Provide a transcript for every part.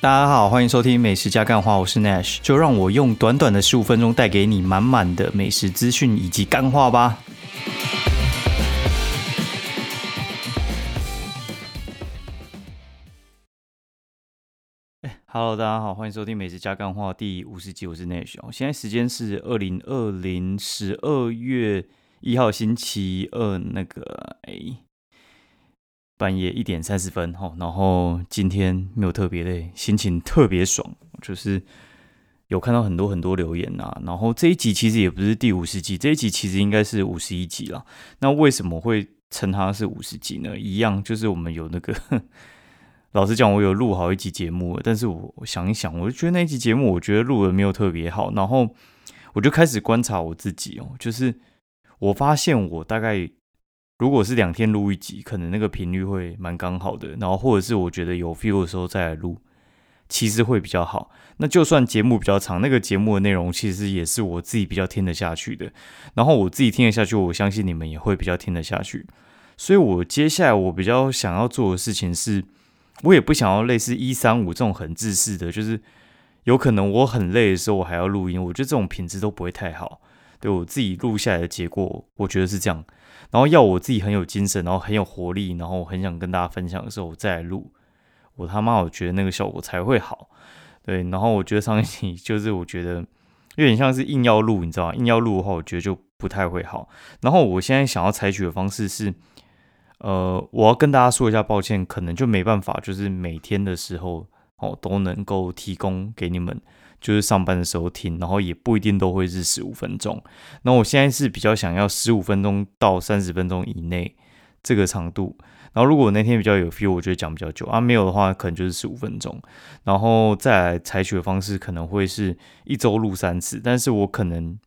大家好，欢迎收听美食加干话，我是 Nash，就让我用短短的十五分钟带给你满满的美食资讯以及干话吧。Hello，大家好，欢迎收听美食加干话第五十集，我是 Nash。现在时间是二零二零十二月一号星期二，那个哎。半夜一点三十分，哈，然后今天没有特别累，心情特别爽，就是有看到很多很多留言呐。然后这一集其实也不是第五十集，这一集其实应该是五十一集了。那为什么会称它是五十集呢？一样就是我们有那个，老实讲，我有录好一集节目，但是我想一想，我就觉得那一集节目，我觉得录的没有特别好。然后我就开始观察我自己哦，就是我发现我大概。如果是两天录一集，可能那个频率会蛮刚好的。然后或者是我觉得有 feel 的时候再来录，其实会比较好。那就算节目比较长，那个节目的内容其实也是我自己比较听得下去的。然后我自己听得下去，我相信你们也会比较听得下去。所以我接下来我比较想要做的事情是，我也不想要类似一三五这种很自私的，就是有可能我很累的时候我还要录音，我觉得这种品质都不会太好。对我自己录下来的结果，我觉得是这样。然后要我自己很有精神，然后很有活力，然后很想跟大家分享的时候，我再来录。我他妈，我觉得那个效果才会好。对，然后我觉得上一期就是我觉得有点像是硬要录，你知道吗？硬要录的话，我觉得就不太会好。然后我现在想要采取的方式是，呃，我要跟大家说一下抱歉，可能就没办法，就是每天的时候哦都能够提供给你们。就是上班的时候听，然后也不一定都会是十五分钟。那我现在是比较想要十五分钟到三十分钟以内这个长度。然后如果那天比较有 feel，我觉得讲比较久啊，没有的话可能就是十五分钟。然后再来采取的方式可能会是一周录三次，但是我可能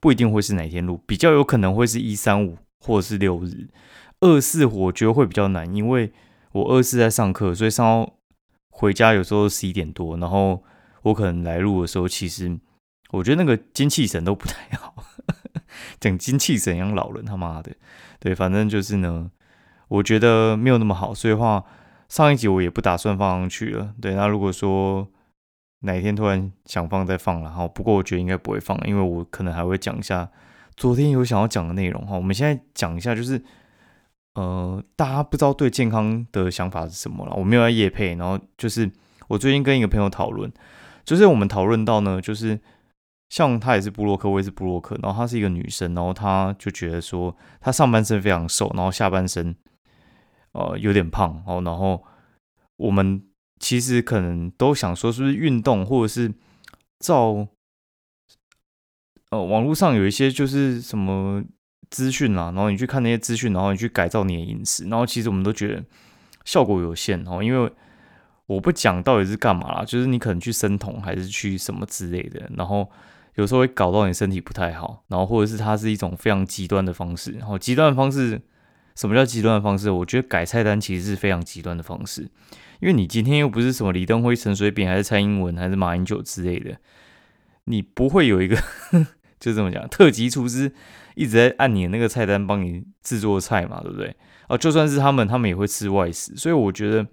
不一定会是哪天录，比较有可能会是一三五或者是六日。二四我觉得会比较难，因为我二四在上课，所以上到回家有时候十一点多，然后。我可能来录的时候，其实我觉得那个精气神都不太好，讲精气神像老人他妈的，对，反正就是呢，我觉得没有那么好，所以话上一集我也不打算放上去了。对，那如果说哪天突然想放再放了哈，不过我觉得应该不会放，因为我可能还会讲一下昨天有想要讲的内容哈。我们现在讲一下，就是呃，大家不知道对健康的想法是什么了。我没有在夜配，然后就是我最近跟一个朋友讨论。就是我们讨论到呢，就是像她也是布洛克，我也是布洛克，然后她是一个女生，然后她就觉得说，她上半身非常瘦，然后下半身呃有点胖哦，然后我们其实可能都想说，是不是运动，或者是照呃网络上有一些就是什么资讯啦，然后你去看那些资讯，然后你去改造你的饮食，然后其实我们都觉得效果有限哦，因为。我不讲到底是干嘛啦，就是你可能去生酮还是去什么之类的，然后有时候会搞到你身体不太好，然后或者是它是一种非常极端的方式。然后极端的方式，什么叫极端的方式？我觉得改菜单其实是非常极端的方式，因为你今天又不是什么李登辉、陈水扁，还是蔡英文，还是马英九之类的，你不会有一个 就这么讲，特级厨师一直在按你的那个菜单帮你制作菜嘛，对不对？哦，就算是他们，他们也会吃外食，所以我觉得。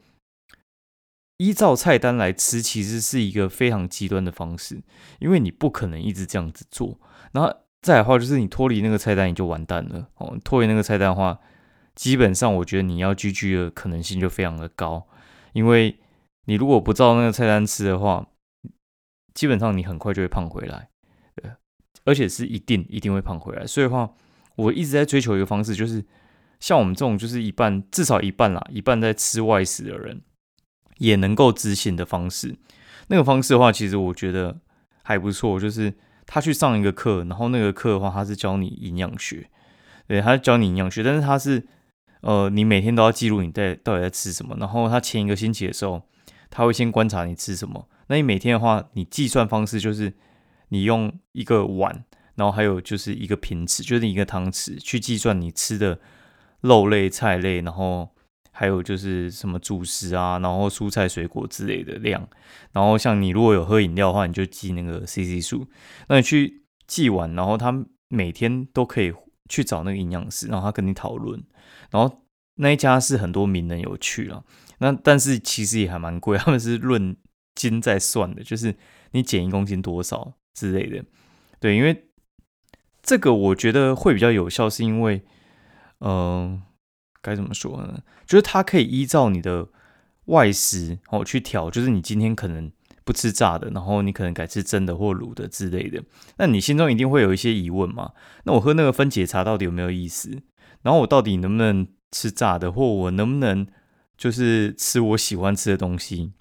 依照菜单来吃，其实是一个非常极端的方式，因为你不可能一直这样子做。然后再的话，就是你脱离那个菜单，你就完蛋了哦。脱离那个菜单的话，基本上我觉得你要居居的可能性就非常的高，因为你如果不照那个菜单吃的话，基本上你很快就会胖回来，而且是一定一定会胖回来。所以的话，我一直在追求一个方式，就是像我们这种就是一半至少一半啦，一半在吃外食的人。也能够执行的方式，那个方式的话，其实我觉得还不错。就是他去上一个课，然后那个课的话，他是教你营养学，对，他教你营养学，但是他是呃，你每天都要记录你在到底在吃什么。然后他前一个星期的时候，他会先观察你吃什么。那你每天的话，你计算方式就是你用一个碗，然后还有就是一个瓶子，就是一个汤匙去计算你吃的肉类、菜类，然后。还有就是什么主食啊，然后蔬菜水果之类的量，然后像你如果有喝饮料的话，你就记那个 CC 数。那你去记完，然后他每天都可以去找那个营养师，然后他跟你讨论。然后那一家是很多名人有去了，那但是其实也还蛮贵，他们是论斤在算的，就是你减一公斤多少之类的。对，因为这个我觉得会比较有效，是因为，嗯，该怎么说呢？就是它可以依照你的外食哦去调，就是你今天可能不吃炸的，然后你可能改吃蒸的或卤的之类的。那你心中一定会有一些疑问嘛？那我喝那个分解茶到底有没有意思？然后我到底能不能吃炸的，或我能不能就是吃我喜欢吃的东西？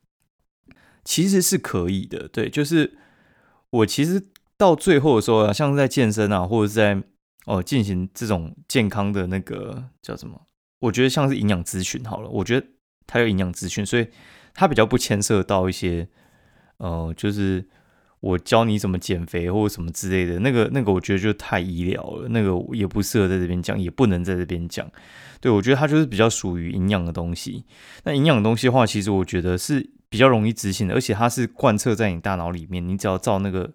其实是可以的，对，就是我其实到最后的时候啊，像是在健身啊，或者是在哦进行这种健康的那个叫什么？我觉得像是营养咨询好了，我觉得它有营养咨询，所以它比较不牵涉到一些呃，就是我教你怎么减肥或者什么之类的，那个那个我觉得就太医疗了，那个也不适合在这边讲，也不能在这边讲。对我觉得它就是比较属于营养的东西。那营养东西的话，其实我觉得是。比较容易执行的，而且它是贯彻在你大脑里面。你只要照那个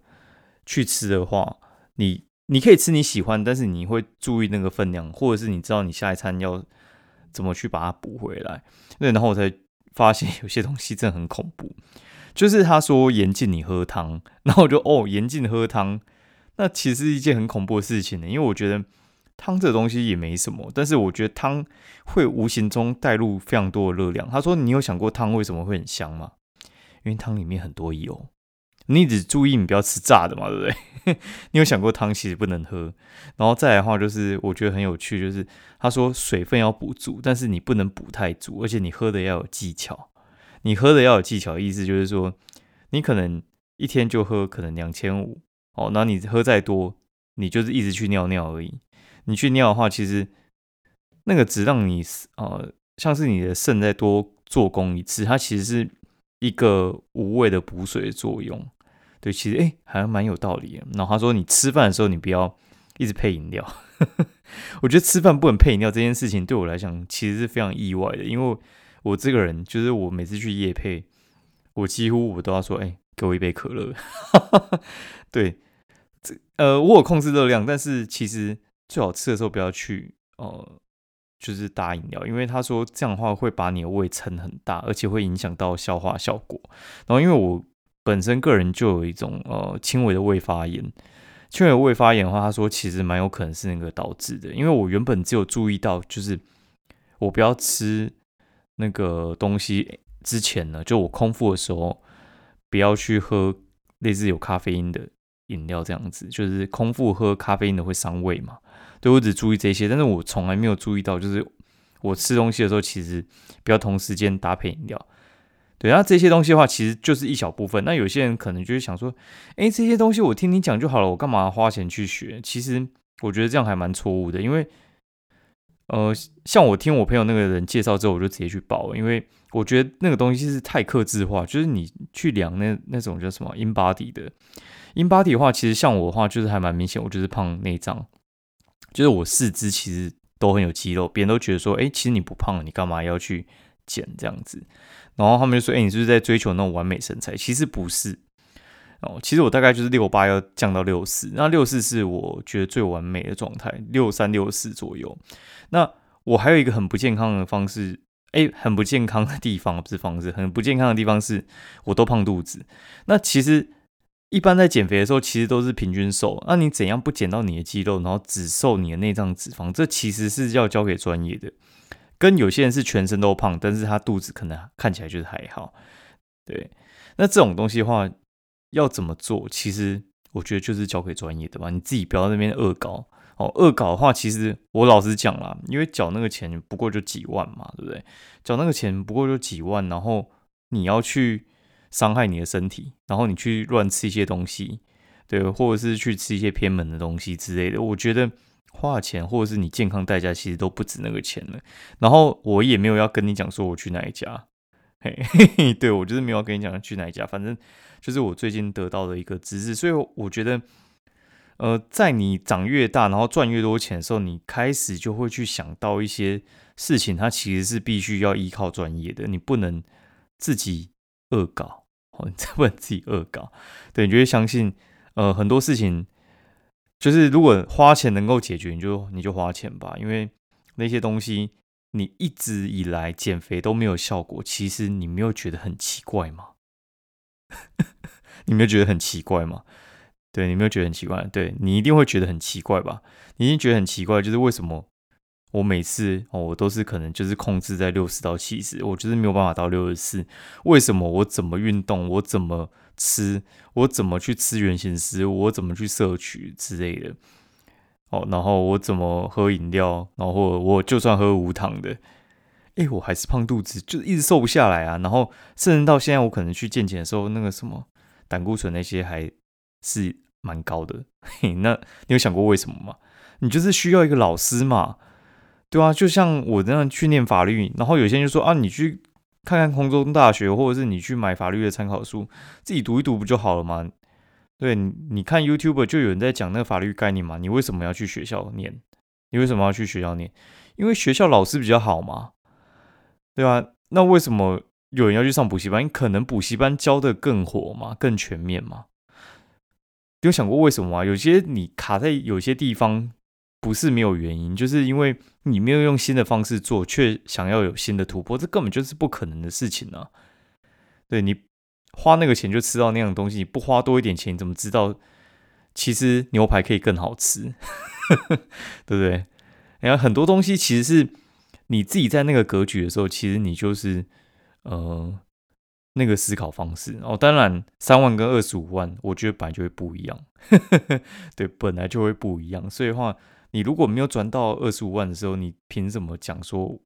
去吃的话，你你可以吃你喜欢，但是你会注意那个分量，或者是你知道你下一餐要怎么去把它补回来。对，然后我才发现有些东西真的很恐怖，就是他说严禁你喝汤，然后我就哦严禁喝汤，那其实是一件很恐怖的事情呢，因为我觉得。汤这东西也没什么，但是我觉得汤会无形中带入非常多的热量。他说：“你有想过汤为什么会很香吗？因为汤里面很多油。你只注意你不要吃炸的嘛，对不对？你有想过汤其实不能喝。然后再来的话，就是我觉得很有趣，就是他说水分要补足，但是你不能补太足，而且你喝的要有技巧。你喝的要有技巧，意思就是说，你可能一天就喝可能两千五哦，那你喝再多，你就是一直去尿尿而已。”你去尿的话，其实那个只让你呃，像是你的肾再多做工一次，它其实是一个无谓的补水的作用。对，其实哎，还蛮有道理。然后他说，你吃饭的时候你不要一直配饮料。我觉得吃饭不能配饮料这件事情对我来讲其实是非常意外的，因为我这个人就是我每次去夜配，我几乎我都要说，哎，给我一杯可乐。对，这呃，我有控制热量，但是其实。最好吃的时候不要去，呃，就是搭饮料，因为他说这样的话会把你的胃撑很大，而且会影响到消化效果。然后因为我本身个人就有一种呃轻微的胃发炎，轻微的胃发炎的话，他说其实蛮有可能是那个导致的。因为我原本只有注意到，就是我不要吃那个东西之前呢，就我空腹的时候不要去喝类似有咖啡因的饮料，这样子就是空腹喝咖啡因的会伤胃嘛。对我只注意这些，但是我从来没有注意到，就是我吃东西的时候，其实不要同时间搭配饮料。对，那这些东西的话，其实就是一小部分。那有些人可能就是想说，哎，这些东西我听你讲就好了，我干嘛花钱去学？其实我觉得这样还蛮错误的，因为，呃，像我听我朋友那个人介绍之后，我就直接去报，因为我觉得那个东西是太克制化，就是你去量那那种叫什么 in body 的 in body 的话，其实像我的话，就是还蛮明显，我就是胖内脏。就是我四肢其实都很有肌肉，别人都觉得说，哎，其实你不胖，你干嘛要去减这样子？然后他们就说，哎，你是不是在追求那种完美身材？其实不是哦，其实我大概就是六八要降到六四，那六四是我觉得最完美的状态，六三六四左右。那我还有一个很不健康的方式，哎，很不健康的地方不是方式，很不健康的地方是我都胖肚子。那其实。一般在减肥的时候，其实都是平均瘦。那你怎样不减到你的肌肉，然后只瘦你的内脏脂肪？这其实是要交给专业的。跟有些人是全身都胖，但是他肚子可能看起来就是还好。对，那这种东西的话，要怎么做？其实我觉得就是交给专业的吧。你自己不要那边恶搞哦。恶搞的话，其实我老实讲啦，因为缴那个钱不过就几万嘛，对不对？缴那个钱不过就几万，然后你要去。伤害你的身体，然后你去乱吃一些东西，对，或者是去吃一些偏门的东西之类的，我觉得花钱或者是你健康代价其实都不止那个钱了。然后我也没有要跟你讲说我去哪一家，嘿，嘿 对我就是没有跟你讲去哪一家，反正就是我最近得到的一个知识。所以我觉得，呃，在你长越大，然后赚越多钱的时候，你开始就会去想到一些事情，它其实是必须要依靠专业的，你不能自己。恶搞，哦，你在问自己恶搞，对，你就会相信，呃，很多事情就是如果花钱能够解决，你就你就花钱吧，因为那些东西你一直以来减肥都没有效果，其实你没有觉得很奇怪吗？你没有觉得很奇怪吗？对，你没有觉得很奇怪？对你一定会觉得很奇怪吧？你一定觉得很奇怪，就是为什么我每次哦，我都是可能就是控制在六十到七十，我就是没有办法到六十四。为什么我怎么运动，我怎么吃，我怎么去吃原形食物，我怎么去摄取之类的？哦，然后我怎么喝饮料，然后我就算喝无糖的。哎，我还是胖肚子，就一直瘦不下来啊。然后甚至到现在，我可能去健检的时候，那个什么胆固醇那些还是蛮高的。嘿，那你有想过为什么吗？你就是需要一个老师嘛，对啊，就像我这样去念法律，然后有些人就说啊，你去看看空中大学，或者是你去买法律的参考书，自己读一读不就好了吗？对，你看 YouTube 就有人在讲那个法律概念嘛，你为什么要去学校念？你为什么要去学校念？因为学校老师比较好嘛。对啊，那为什么有人要去上补习班？可能补习班教的更火嘛，更全面嘛？有想过为什么啊？有些你卡在有些地方，不是没有原因，就是因为你没有用新的方式做，却想要有新的突破，这根本就是不可能的事情啊！对你花那个钱就吃到那样的东西，你不花多一点钱，你怎么知道其实牛排可以更好吃？对不对？然后很多东西其实是。你自己在那个格局的时候，其实你就是呃那个思考方式哦。当然，三万跟二十五万，我觉得本来就会不一样，对，本来就会不一样。所以的话，你如果没有赚到二十五万的时候，你凭什么讲说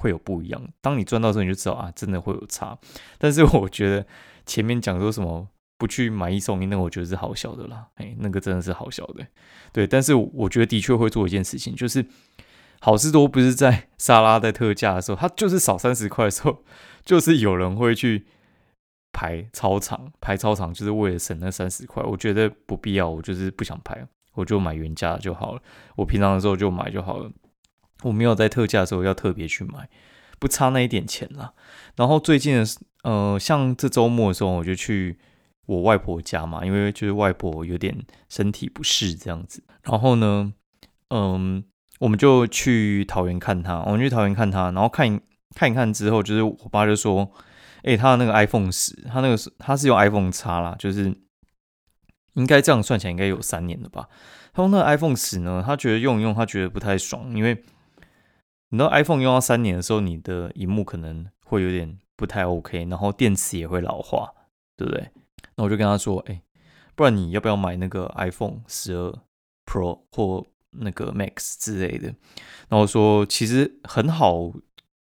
会有不一样？当你赚到时候，你就知道啊，真的会有差。但是我觉得前面讲说什么不去买一送一，那我觉得是好笑的啦。哎，那个真的是好笑的。对，但是我觉得的确会做一件事情，就是。好事多不是在 沙拉在特价的时候，它就是少三十块的时候，就是有人会去排超长，排超长就是为了省那三十块。我觉得不必要，我就是不想排，我就买原价就好了。我平常的时候就买就好了，我没有在特价的时候要特别去买，不差那一点钱啦。然后最近的，呃，像这周末的时候，我就去我外婆家嘛，因为就是外婆有点身体不适这样子。然后呢，嗯。我们就去桃园看他，我们去桃园看他，然后看看一看之后，就是我爸就说：“哎，他的那个 iPhone 十，他那个是他是用 iPhone 叉啦，就是应该这样算起来应该有三年了吧。他用那个 iPhone 十呢，他觉得用一用，他觉得不太爽，因为你知道 iPhone 用到三年的时候，你的荧幕可能会有点不太 OK，然后电池也会老化，对不对？那我就跟他说：，哎，不然你要不要买那个 iPhone 十二 Pro 或？”那个 Max 之类的，然后说其实很好，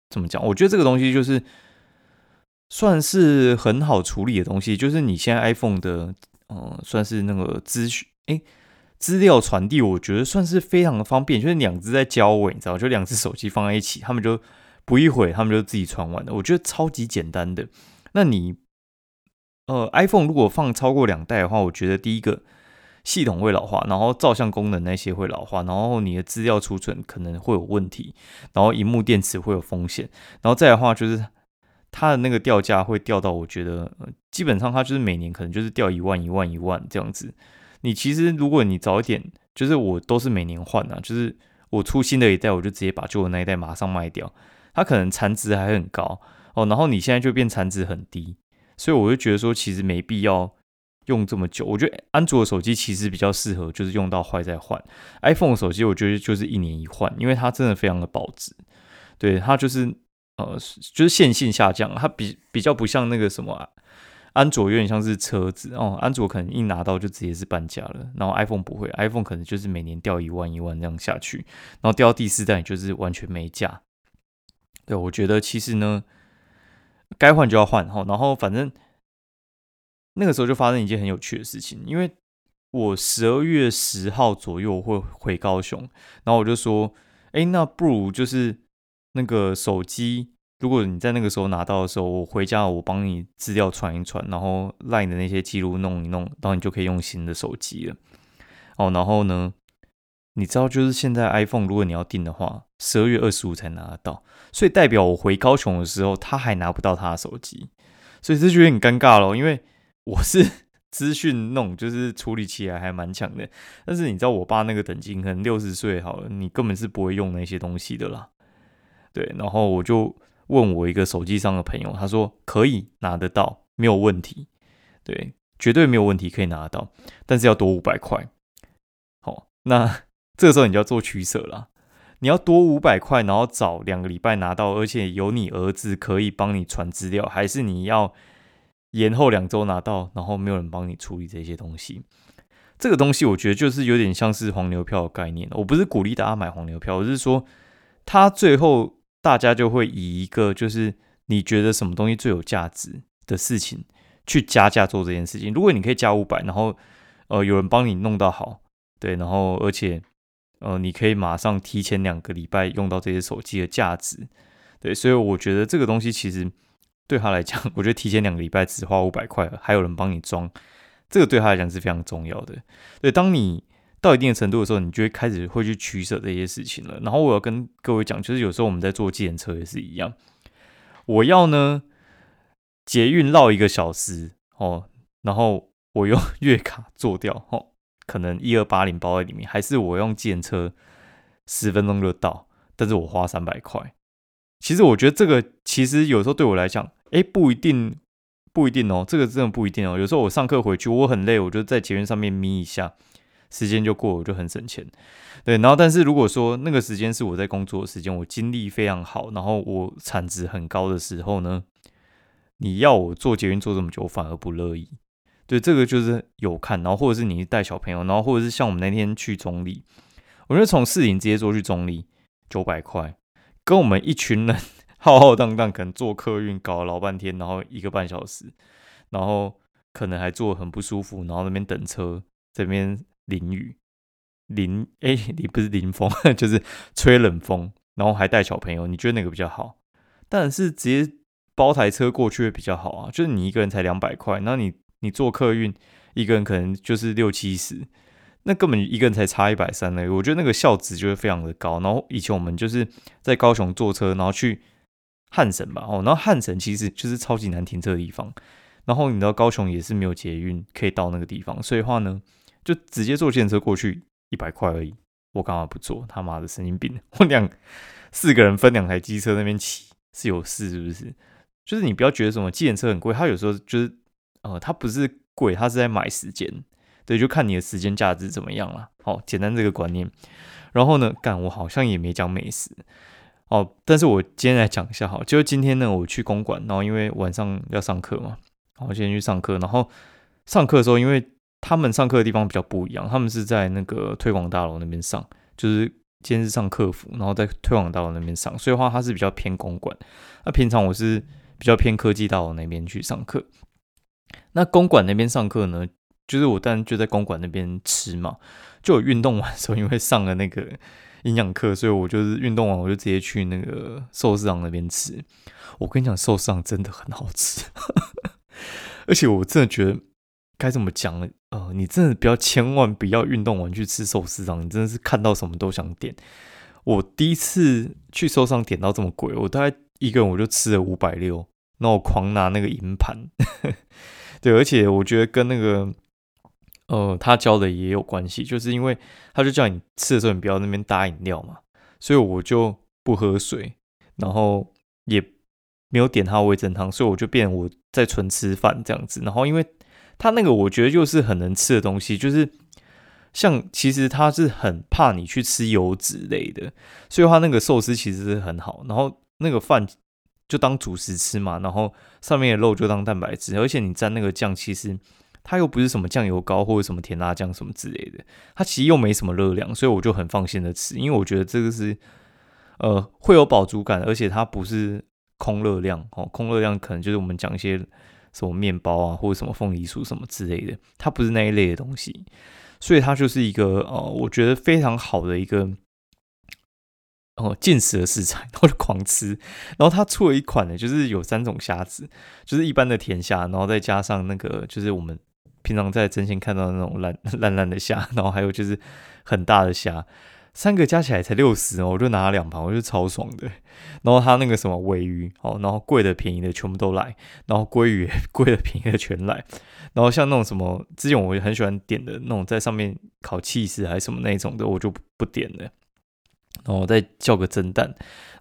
怎么讲？我觉得这个东西就是算是很好处理的东西，就是你现在 iPhone 的，嗯，算是那个资讯，哎，资料传递，我觉得算是非常的方便，就是两只在交尾，你知道，就两只手机放在一起，他们就不一会，他们就自己传完了，我觉得超级简单的。那你，呃，iPhone 如果放超过两代的话，我觉得第一个。系统会老化，然后照相功能那些会老化，然后你的资料储存可能会有问题，然后荧幕电池会有风险，然后再的话就是它的那个掉价会掉到，我觉得基本上它就是每年可能就是掉一万一万一万这样子。你其实如果你早一点，就是我都是每年换啊，就是我出新的一代，我就直接把旧的那一代马上卖掉，它可能残值还很高哦，然后你现在就变残值很低，所以我就觉得说其实没必要。用这么久，我觉得安卓的手机其实比较适合，就是用到坏再换。iPhone 手机我觉得就是一年一换，因为它真的非常的保值。对它就是呃，就是线性下降，它比比较不像那个什么安卓有点像是车子哦，安卓可能一拿到就直接是半价了，然后 iPhone 不会，iPhone 可能就是每年掉一万一万这样下去，然后掉到第四代就是完全没价。对我觉得其实呢，该换就要换哈，然后反正。那个时候就发生一件很有趣的事情，因为我十二月十号左右会回高雄，然后我就说，哎，那不如就是那个手机，如果你在那个时候拿到的时候，我回家我帮你资料传一传，然后 LINE 的那些记录弄一弄，然后你就可以用新的手机了。哦，然后呢，你知道就是现在 iPhone 如果你要订的话，十二月二十五才拿得到，所以代表我回高雄的时候他还拿不到他的手机，所以这就有点尴尬了，因为。我是 资讯弄，就是处理起来还蛮强的。但是你知道，我爸那个等级可能六十岁好了，你根本是不会用那些东西的啦。对，然后我就问我一个手机上的朋友，他说可以拿得到，没有问题。对，绝对没有问题可以拿得到，但是要多五百块。好，那 这个时候你就要做取舍了。你要多五百块，然后早两个礼拜拿到，而且有你儿子可以帮你传资料，还是你要延后两周拿到，然后没有人帮你处理这些东西？这个东西我觉得就是有点像是黄牛票的概念。我不是鼓励大家买黄牛票，我是说，他最后大家就会以一个就是你觉得什么东西最有价值的事情去加价做这件事情。如果你可以加五百，然后呃有人帮你弄到好，对，然后而且。呃，你可以马上提前两个礼拜用到这些手机的价值，对，所以我觉得这个东西其实对他来讲，我觉得提前两个礼拜只花五百块，还有人帮你装，这个对他来讲是非常重要的。对，当你到一定的程度的时候，你就会开始会去取舍这些事情了。然后我要跟各位讲，就是有时候我们在坐计程车也是一样，我要呢捷运绕一个小时哦，然后我用 月卡做掉哦。可能一二八零包在里面，还是我用计程车十分钟就到，但是我花三百块。其实我觉得这个其实有时候对我来讲，哎，不一定，不一定哦，这个真的不一定哦。有时候我上课回去，我很累，我就在捷运上面眯一下，时间就过，我就很省钱。对，然后但是如果说那个时间是我在工作的时间，我精力非常好，然后我产值很高的时候呢，你要我做捷运做这么久，我反而不乐意。对，这个就是有看，然后或者是你带小朋友，然后或者是像我们那天去中立，我觉得从市营直接坐去中立九百块，跟我们一群人浩浩荡荡可能坐客运搞了老半天，然后一个半小时，然后可能还坐很不舒服，然后那边等车，这边淋雨淋，哎，你不是淋风，就是吹冷风，然后还带小朋友，你觉得哪个比较好？当然是直接包台车过去会比较好啊，就是你一个人才两百块，那你。你坐客运，一个人可能就是六七十，那根本一个人才差一百三呢。我觉得那个效值就会非常的高。然后以前我们就是在高雄坐车，然后去汉神吧，哦，然后汉神其实就是超级难停车的地方。然后你知道高雄也是没有捷运可以到那个地方，所以话呢，就直接坐电车过去一百块而已。我干嘛不坐？他妈的神经病！我两四个人分两台机车那边骑是有事是不是？就是你不要觉得什么计程车很贵，它有时候就是。呃，它不是贵，它是在买时间，对，就看你的时间价值怎么样了。好，简单这个观念。然后呢，干我好像也没讲美食哦，但是我今天来讲一下哈，就是今天呢，我去公馆，然后因为晚上要上课嘛，我今天去上课，然后上课的时候，因为他们上课的地方比较不一样，他们是在那个推广大楼那边上，就是今天是上客服，然后在推广大楼那边上，所以话它是比较偏公馆。那平常我是比较偏科技大楼那边去上课。那公馆那边上课呢，就是我当然就在公馆那边吃嘛。就我运动完的时候，因为上了那个营养课，所以我就是运动完我就直接去那个寿司郎那边吃。我跟你讲，寿司郎真的很好吃，而且我真的觉得该怎么讲呢？呃，你真的不要千万不要运动完去吃寿司郎，你真的是看到什么都想点。我第一次去寿司点到这么贵，我大概一个人我就吃了五百六，那我狂拿那个银盘。对，而且我觉得跟那个，呃，他教的也有关系，就是因为他就叫你吃的时候你不要那边搭饮料嘛，所以我就不喝水，然后也没有点他味增汤，所以我就变我在纯吃饭这样子。然后因为他那个我觉得就是很能吃的东西，就是像其实他是很怕你去吃油脂类的，所以他那个寿司其实是很好，然后那个饭。就当主食吃嘛，然后上面的肉就当蛋白质，而且你蘸那个酱，其实它又不是什么酱油膏或者什么甜辣酱什么之类的，它其实又没什么热量，所以我就很放心的吃，因为我觉得这个是呃会有饱足感，而且它不是空热量哦，空热量可能就是我们讲一些什么面包啊或者什么凤梨酥什么之类的，它不是那一类的东西，所以它就是一个呃我觉得非常好的一个。哦，进食的食材，然后就狂吃。然后它出了一款呢，就是有三种虾子，就是一般的甜虾，然后再加上那个就是我们平常在真心看到的那种烂 烂烂的虾，然后还有就是很大的虾，三个加起来才六十哦，我就拿了两盘，我就超爽的。然后他那个什么尾鱼，哦，然后贵的便宜的全部都来，然后鲑鱼 贵的便宜的全来。然后像那种什么之前我很喜欢点的那种在上面烤气势还是什么那种的，我就不点了。然后我再叫个蒸蛋，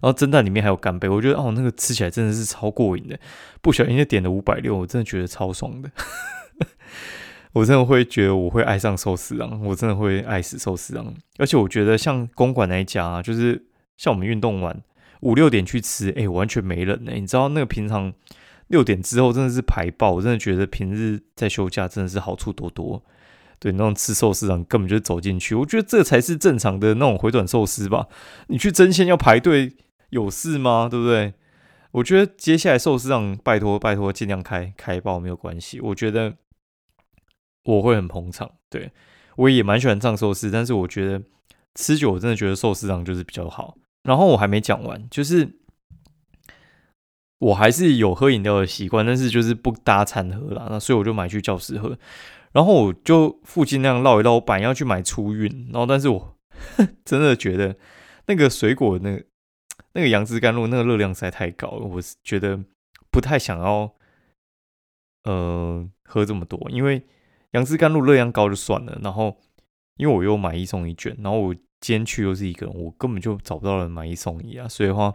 然后蒸蛋里面还有干贝，我觉得哦，那个吃起来真的是超过瘾的。不小心就点了五百六，我真的觉得超爽的。我真的会觉得我会爱上寿司郎，我真的会爱死寿司郎。而且我觉得像公馆那一家啊，就是像我们运动完五六点去吃，哎，完全没人呢。你知道那个平常六点之后真的是排爆，我真的觉得平日在休假真的是好处多多。对，那种吃寿司郎根本就走进去，我觉得这才是正常的那种回转寿司吧。你去争鲜要排队有事吗？对不对？我觉得接下来寿司郎拜托拜托尽量开开爆没有关系，我觉得。我会很捧场，对我也蛮喜欢藏寿司，但是我觉得吃酒我真的觉得寿司郎就是比较好。然后我还没讲完，就是我还是有喝饮料的习惯，但是就是不搭餐喝啦。那所以我就买去教室喝。然后我就附近那样绕一绕，板要去买初运。然后但是我 真的觉得那个水果那个那个杨枝甘露那个热量实在太高了，我是觉得不太想要呃喝这么多，因为。杨枝甘露热量高就算了，然后因为我又买一送一卷，然后我今天去又是一个人，我根本就找不到人买一送一啊，所以的话，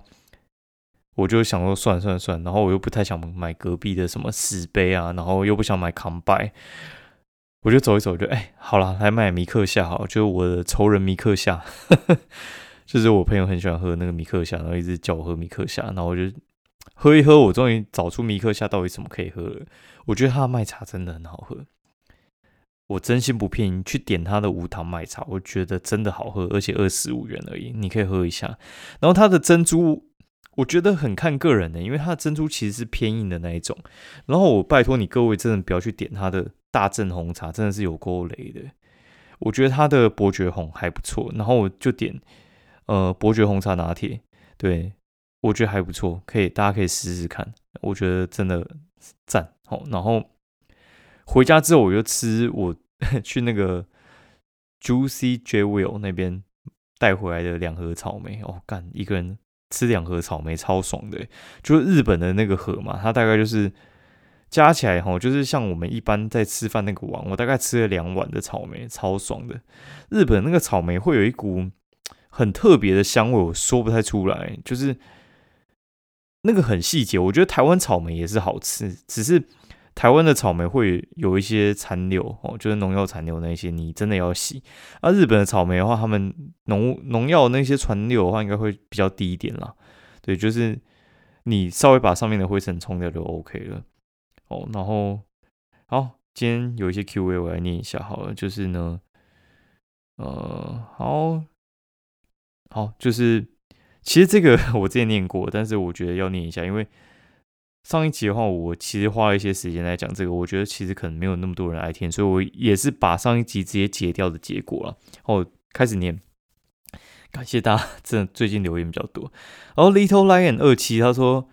我就想说算了算了算，然后我又不太想买隔壁的什么十杯啊，然后又不想买康拜，我就走一走，就哎，好了，来买米克夏，好，就是我的仇人米克夏，就是我朋友很喜欢喝那个米克夏，然后一直叫我喝米克夏，然后我就喝一喝，我终于找出米克夏到底什么可以喝了，我觉得他的麦茶真的很好喝。我真心不骗你，去点他的无糖麦茶，我觉得真的好喝，而且二十五元而已，你可以喝一下。然后它的珍珠，我觉得很看个人的，因为它的珍珠其实是偏硬的那一种。然后我拜托你各位，真的不要去点它的大正红茶，真的是有够雷的。我觉得它的伯爵红还不错，然后我就点呃伯爵红茶拿铁，对我觉得还不错，可以大家可以试试看，我觉得真的赞。好，然后。回家之后，我就吃我 去那个 Juicy J Will 那边带回来的两盒草莓。哦，干一个人吃两盒草莓，超爽的。就是日本的那个盒嘛，它大概就是加起来哈，就是像我们一般在吃饭那个碗，我大概吃了两碗的草莓，超爽的。日本那个草莓会有一股很特别的香味，我说不太出来，就是那个很细节。我觉得台湾草莓也是好吃，只是。台湾的草莓会有一些残留哦，就是农药残留那些，你真的要洗。而日本的草莓的话，他们农农药那些残留的话，应该会比较低一点啦。对，就是你稍微把上面的灰尘冲掉就 OK 了。哦，然后好，今天有一些 Q&A 我来念一下好了，就是呢，呃，好，好，就是其实这个 我之前念过，但是我觉得要念一下，因为。上一集的话，我其实花了一些时间来讲这个，我觉得其实可能没有那么多人爱听，所以我也是把上一集直接截掉的结果了。哦，开始念，感谢大家，真的最近留言比较多。然后 Little Lion 二期他说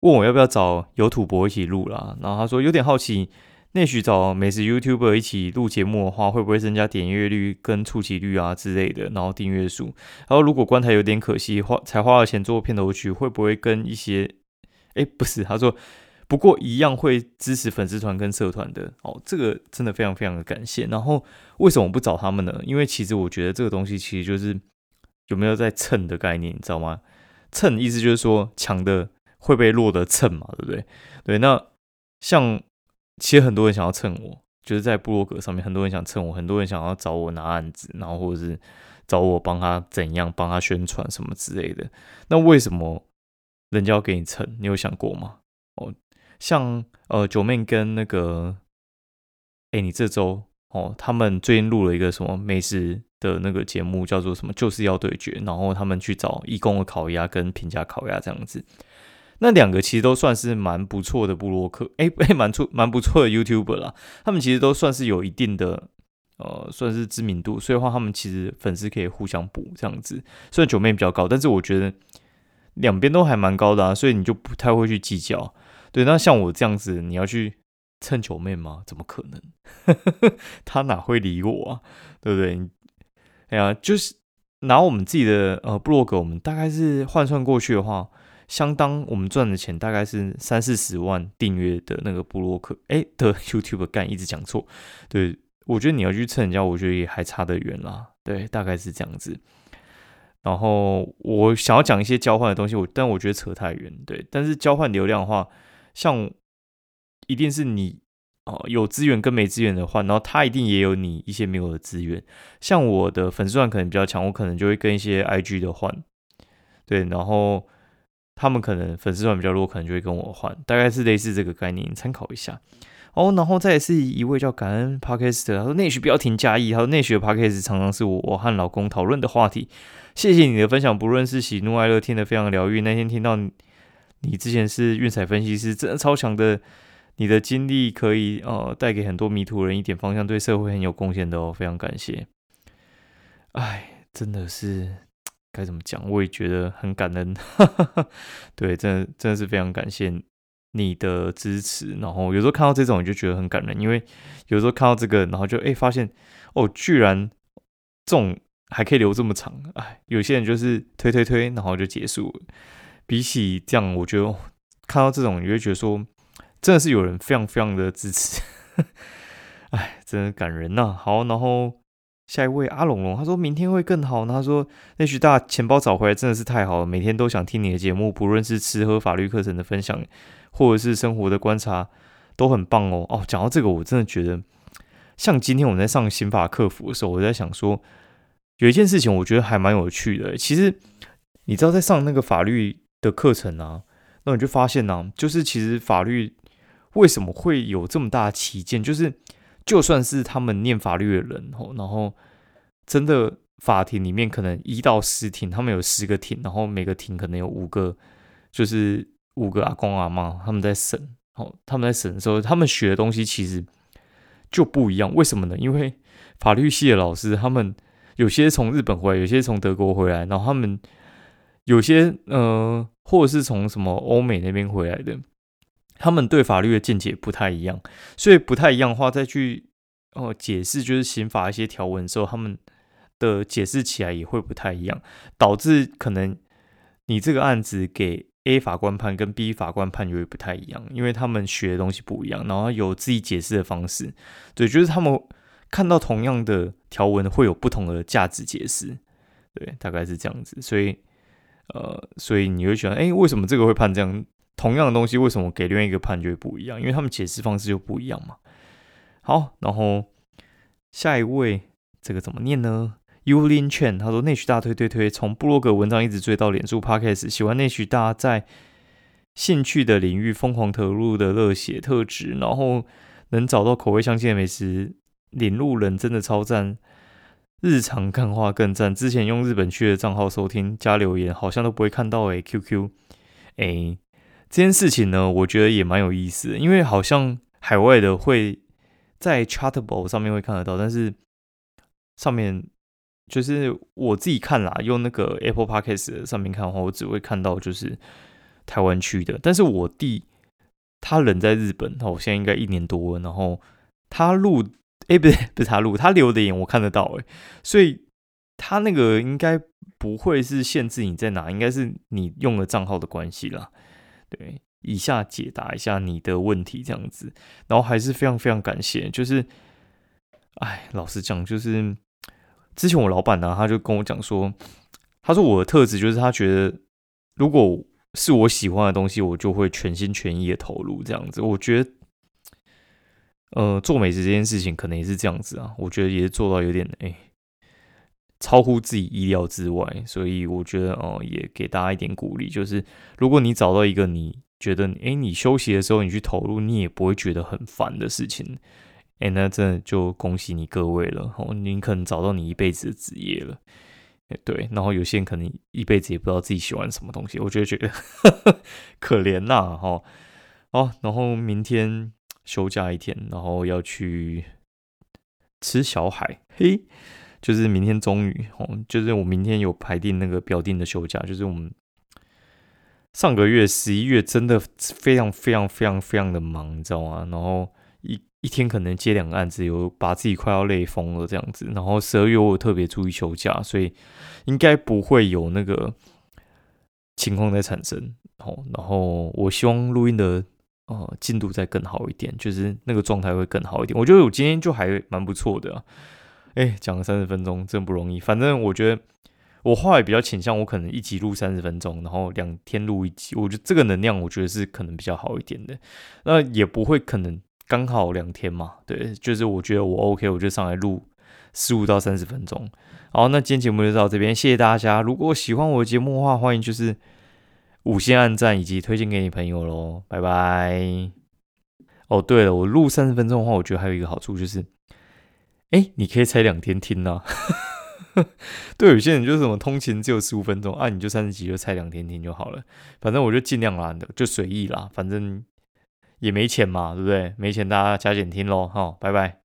问我要不要找有土博一起录啦，然后他说有点好奇，内许找美食 YouTuber 一起录节目的话，会不会增加点阅率跟触及率啊之类的，然后订阅数？然后如果观台有点可惜，花才花了钱做片头曲，会不会跟一些哎，不是，他说，不过一样会支持粉丝团跟社团的哦，这个真的非常非常的感谢。然后为什么不找他们呢？因为其实我觉得这个东西其实就是有没有在蹭的概念，你知道吗？蹭意思就是说强的会被弱的蹭嘛，对不对？对，那像其实很多人想要蹭我，就是在部落格上面很多人想蹭我，很多人想要找我拿案子，然后或者是找我帮他怎样帮他宣传什么之类的。那为什么？人家要给你蹭，你有想过吗？哦，像呃九妹跟那个，哎，你这周哦，他们最近录了一个什么美食的那个节目，叫做什么就是要对决，然后他们去找义工的烤鸭跟平价烤鸭这样子，那两个其实都算是蛮不错的布洛克，哎哎，蛮出蛮不错的 YouTuber 啦，他们其实都算是有一定的呃，算是知名度，所以的话他们其实粉丝可以互相补这样子，虽然九妹比较高，但是我觉得。两边都还蛮高的啊，所以你就不太会去计较。对，那像我这样子，你要去蹭九妹吗？怎么可能？他哪会理我啊？对不对？哎呀，就是拿我们自己的呃布洛格，我们大概是换算过去的话，相当我们赚的钱大概是三四十万订阅的那个布洛克，哎的 YouTube 干一直讲错。对我觉得你要去蹭人家，我觉得也还差得远啦。对，大概是这样子。然后我想要讲一些交换的东西，我但我觉得扯太远，对。但是交换流量的话，像一定是你哦有资源跟没资源的换，然后他一定也有你一些没有的资源。像我的粉丝团可能比较强，我可能就会跟一些 IG 的换，对，然后他们可能粉丝团比较弱，可能就会跟我换，大概是类似这个概念，参考一下。哦，然后再是一位叫感恩 Parkes 的，他说内需不要停加一，他说内需的 Parkes 常常是我我和老公讨论的话题。谢谢你的分享，不论是喜怒哀乐，听得非常疗愈。那天听到你之前是运彩分析师，真的超强的，你的经历可以呃带给很多迷途人一点方向，对社会很有贡献的哦，非常感谢。哎，真的是该怎么讲，我也觉得很感恩。对，真的真的是非常感谢。你的支持，然后有时候看到这种，你就觉得很感人，因为有时候看到这个，然后就哎发现哦，居然这种还可以留这么长，哎，有些人就是推推推，然后就结束了。比起这样，我觉得看到这种，你会觉得说，真的是有人非常非常的支持，哎，真的感人呐。好，然后下一位阿龙龙，他说明天会更好。他说那许大钱包找回来真的是太好了，每天都想听你的节目，不论是吃喝法律课程的分享。或者是生活的观察都很棒哦哦，讲到这个，我真的觉得，像今天我们在上刑法客服的时候，我在想说，有一件事情我觉得还蛮有趣的。其实你知道，在上那个法律的课程啊，那你就发现呢，就是其实法律为什么会有这么大的旗舰，就是就算是他们念法律的人哦，然后真的法庭里面可能一到十庭，他们有十个庭，然后每个庭可能有五个，就是。五个阿公阿妈他们在审，哦，他们在审的时候，他们学的东西其实就不一样。为什么呢？因为法律系的老师，他们有些从日本回来，有些从德国回来，然后他们有些呃，或者是从什么欧美那边回来的，他们对法律的见解不太一样，所以不太一样的话，再去哦解释就是刑法一些条文的时候，他们的解释起来也会不太一样，导致可能你这个案子给。A 法官判跟 B 法官判就会不太一样，因为他们学的东西不一样，然后有自己解释的方式。对，就是他们看到同样的条文会有不同的价值解释。对，大概是这样子。所以，呃，所以你会觉得，哎，为什么这个会判这样？同样的东西，为什么给另外一个判决不一样？因为他们解释方式就不一样嘛。好，然后下一位，这个怎么念呢？Ulin Chen，他说内需大推推推，从部落格文章一直追到脸书 Podcast，喜欢内需大在兴趣的领域疯狂投入的热血特质，然后能找到口味相近的美食，领路人真的超赞，日常看话更赞。之前用日本区的账号收听加留言，好像都不会看到诶 QQ 诶，这件事情呢，我觉得也蛮有意思的，因为好像海外的会在 Chartable 上面会看得到，但是上面。就是我自己看啦，用那个 Apple Podcast 上面看的话，我只会看到就是台湾区的。但是我弟他人在日本，我现在应该一年多，然后他录，哎，不对，不是他录，他留的言我看得到，哎，所以他那个应该不会是限制你在哪，应该是你用了账号的关系啦。对，以下解答一下你的问题，这样子，然后还是非常非常感谢，就是，哎，老实讲，就是。之前我老板呢，他就跟我讲说，他说我的特质就是他觉得，如果是我喜欢的东西，我就会全心全意的投入这样子。我觉得，呃，做美食这件事情可能也是这样子啊。我觉得也是做到有点哎，超乎自己意料之外。所以我觉得哦，也给大家一点鼓励，就是如果你找到一个你觉得哎，你休息的时候你去投入，你也不会觉得很烦的事情。哎，那真的就恭喜你各位了哦！你可能找到你一辈子的职业了，对。然后有些人可能一辈子也不知道自己喜欢什么东西，我就觉得 可怜呐，哈。哦，然后明天休假一天，然后要去吃小海，嘿，就是明天终于哦，就是我明天有排定那个表定的休假，就是我们上个月十一月真的非常非常非常非常的忙，你知道吗？然后一。天可能接两个案子，有把自己快要累疯了这样子。然后十二月我特别注意休假，所以应该不会有那个情况在产生。哦，然后我希望录音的呃进度再更好一点，就是那个状态会更好一点。我觉得我今天就还蛮不错的。哎，讲了三十分钟，真不容易。反正我觉得我话也比较倾向，我可能一集录三十分钟，然后两天录一集。我觉得这个能量，我觉得是可能比较好一点的。那也不会可能。刚好两天嘛，对，就是我觉得我 OK，我就上来录十五到三十分钟。好，那今天节目就到这边，谢谢大家。如果喜欢我的节目的话，欢迎就是五星按赞以及推荐给你朋友喽，拜拜。哦，对了，我录三十分钟的话，我觉得还有一个好处就是，哎，你可以拆两天听呐。对，有些人就是什么通勤只有十五分钟啊，你就三十集就拆两天听就好了。反正我就尽量啦，就随意啦，反正也没钱嘛，对不对？没钱大家加减听喽，哈，拜拜。